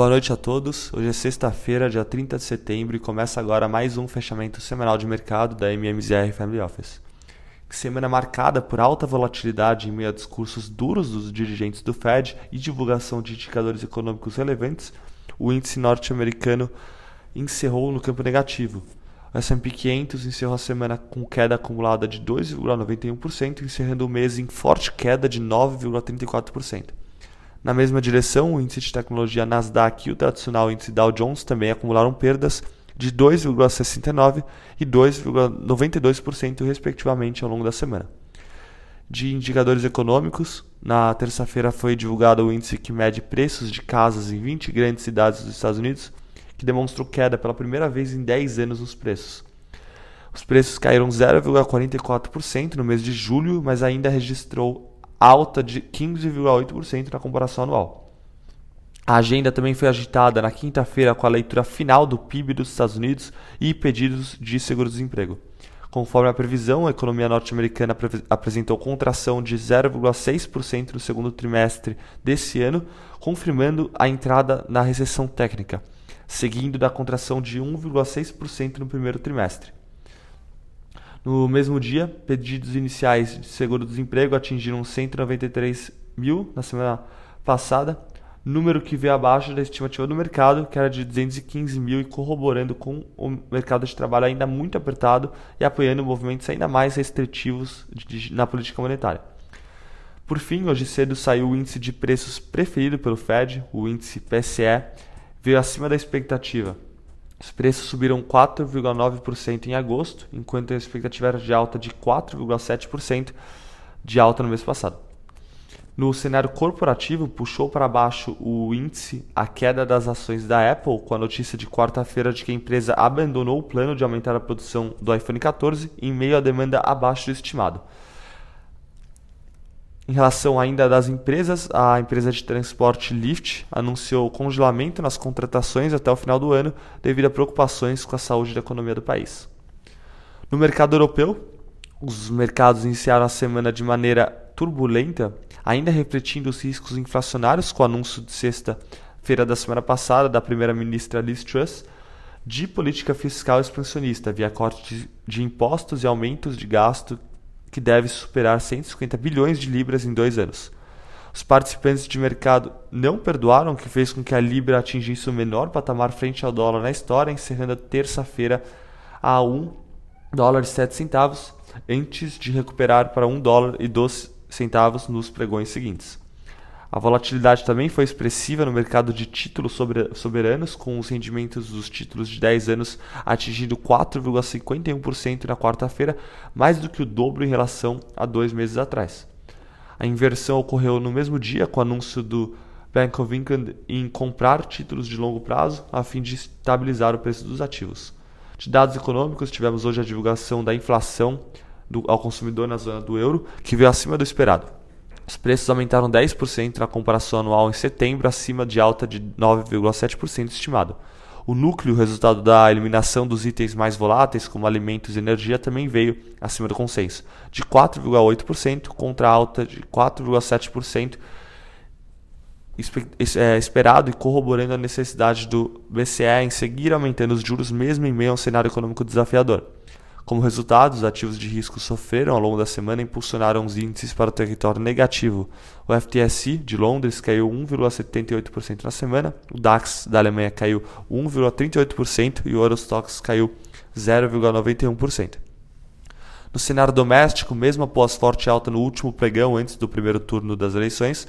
Boa noite a todos. Hoje é sexta-feira, dia 30 de setembro, e começa agora mais um fechamento semanal de mercado da MMZR Family Office. Semana marcada por alta volatilidade em meio a discursos duros dos dirigentes do Fed e divulgação de indicadores econômicos relevantes, o índice norte-americano encerrou no campo negativo. O S&P 500 encerrou a semana com queda acumulada de 2,91%, encerrando o mês em forte queda de 9,34%. Na mesma direção, o índice de tecnologia Nasdaq e o tradicional índice Dow Jones também acumularam perdas de 2,69% e 2,92%, respectivamente, ao longo da semana. De indicadores econômicos, na terça-feira foi divulgado o índice que mede preços de casas em 20 grandes cidades dos Estados Unidos, que demonstrou queda pela primeira vez em 10 anos nos preços. Os preços caíram 0,44% no mês de julho, mas ainda registrou alta de 15,8% na comparação anual. A agenda também foi agitada na quinta-feira com a leitura final do PIB dos Estados Unidos e pedidos de seguro-desemprego. Conforme a previsão, a economia norte-americana apresentou contração de 0,6% no segundo trimestre desse ano, confirmando a entrada na recessão técnica, seguindo da contração de 1,6% no primeiro trimestre. No mesmo dia, pedidos iniciais de seguro-desemprego atingiram 193 mil na semana passada, número que veio abaixo da estimativa do mercado, que era de 215 mil, e corroborando com o mercado de trabalho ainda muito apertado e apoiando movimentos ainda mais restritivos na política monetária. Por fim, hoje cedo saiu o índice de preços preferido pelo Fed, o índice PCE, veio acima da expectativa, os preços subiram 4,9% em agosto, enquanto a expectativa era de alta de 4,7% de alta no mês passado. No cenário corporativo, puxou para baixo o índice a queda das ações da Apple com a notícia de quarta-feira de que a empresa abandonou o plano de aumentar a produção do iPhone 14 em meio à demanda abaixo do estimado. Em relação ainda das empresas, a empresa de transporte Lyft anunciou congelamento nas contratações até o final do ano devido a preocupações com a saúde da economia do país. No mercado europeu, os mercados iniciaram a semana de maneira turbulenta, ainda refletindo os riscos inflacionários com o anúncio de sexta-feira da semana passada da primeira-ministra Liz Truss de política fiscal expansionista via corte de impostos e aumentos de gasto que deve superar 150 bilhões de libras em dois anos. Os participantes de mercado não perdoaram, o que fez com que a libra atingisse o menor patamar frente ao dólar na história, encerrando a terça-feira a 1 dólar e 7 centavos, antes de recuperar para 1 dólar e 2 centavos nos pregões seguintes. A volatilidade também foi expressiva no mercado de títulos soberanos, com os rendimentos dos títulos de 10 anos atingindo 4,51% na quarta-feira, mais do que o dobro em relação a dois meses atrás. A inversão ocorreu no mesmo dia com o anúncio do Bank of England em comprar títulos de longo prazo a fim de estabilizar o preço dos ativos. De dados econômicos, tivemos hoje a divulgação da inflação do, ao consumidor na zona do euro, que veio acima do esperado. Os preços aumentaram 10% na comparação anual em setembro, acima de alta de 9,7% estimado. O núcleo, resultado da eliminação dos itens mais voláteis, como alimentos e energia, também veio acima do consenso, de 4,8% contra a alta de 4,7% é, esperado e corroborando a necessidade do BCE em seguir aumentando os juros mesmo em meio a um cenário econômico desafiador. Como resultado, os ativos de risco sofreram ao longo da semana e impulsionaram os índices para o território negativo. O FTSE de Londres caiu 1,78% na semana, o DAX da Alemanha caiu 1,38% e o Eurostox caiu 0,91%. No cenário doméstico, mesmo após forte alta no último pregão antes do primeiro turno das eleições,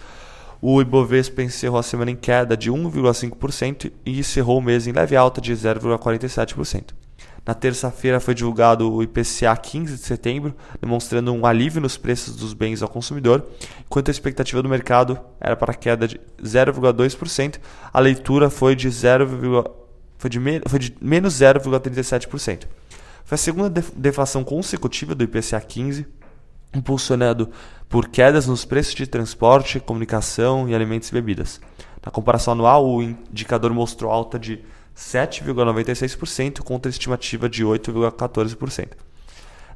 o Ibovespa encerrou a semana em queda de 1,5% e encerrou o mês em leve alta de 0,47%. Na terça-feira foi divulgado o IPCA 15 de setembro, demonstrando um alívio nos preços dos bens ao consumidor, enquanto a expectativa do mercado era para queda de 0,2%, a leitura foi de, 0, foi de, foi de menos 0,37%. Foi a segunda deflação consecutiva do IPCA 15, impulsionado por quedas nos preços de transporte, comunicação e alimentos e bebidas. Na comparação anual, o indicador mostrou alta de 7,96% contra a estimativa de 8,14%.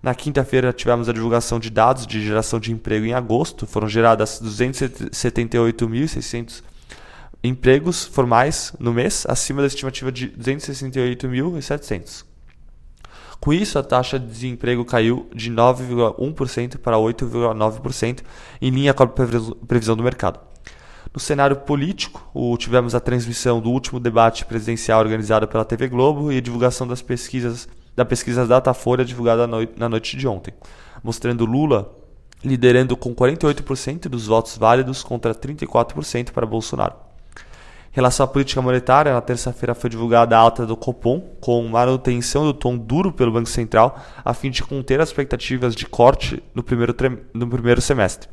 Na quinta-feira tivemos a divulgação de dados de geração de emprego em agosto. Foram geradas 278.600 empregos formais no mês, acima da estimativa de 268.700. Com isso, a taxa de desemprego caiu de 9,1% para 8,9%, em linha com a previsão do mercado. No cenário político, tivemos a transmissão do último debate presidencial organizado pela TV Globo e a divulgação das pesquisas da pesquisa Datafolha divulgada na noite de ontem, mostrando Lula liderando com 48% dos votos válidos contra 34% para Bolsonaro. Em relação à política monetária, na terça-feira foi divulgada a alta do Copom, com manutenção do tom duro pelo Banco Central, a fim de conter as expectativas de corte no primeiro, no primeiro semestre.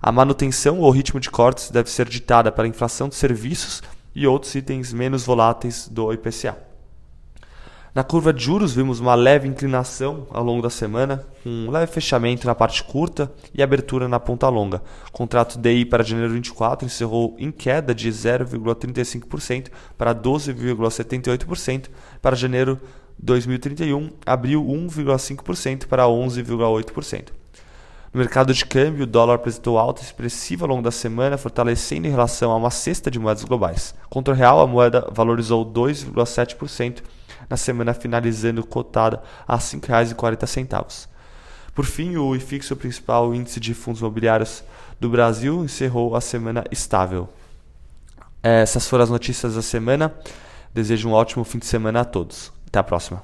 A manutenção ou ritmo de cortes deve ser ditada pela inflação de serviços e outros itens menos voláteis do IPCA. Na curva de juros, vimos uma leve inclinação ao longo da semana, um leve fechamento na parte curta e abertura na ponta longa. O contrato DI para janeiro 24 encerrou em queda de 0,35% para 12,78%. Para janeiro 2031, abriu 1,5% para 11,8%. No mercado de câmbio, o dólar apresentou alta expressiva ao longo da semana, fortalecendo em relação a uma cesta de moedas globais. Contra o real, a moeda valorizou 2,7% na semana finalizando cotada a R$ 5,40. Por fim, o IFIX, o principal índice de fundos imobiliários do Brasil, encerrou a semana estável. Essas foram as notícias da semana. Desejo um ótimo fim de semana a todos. Até a próxima.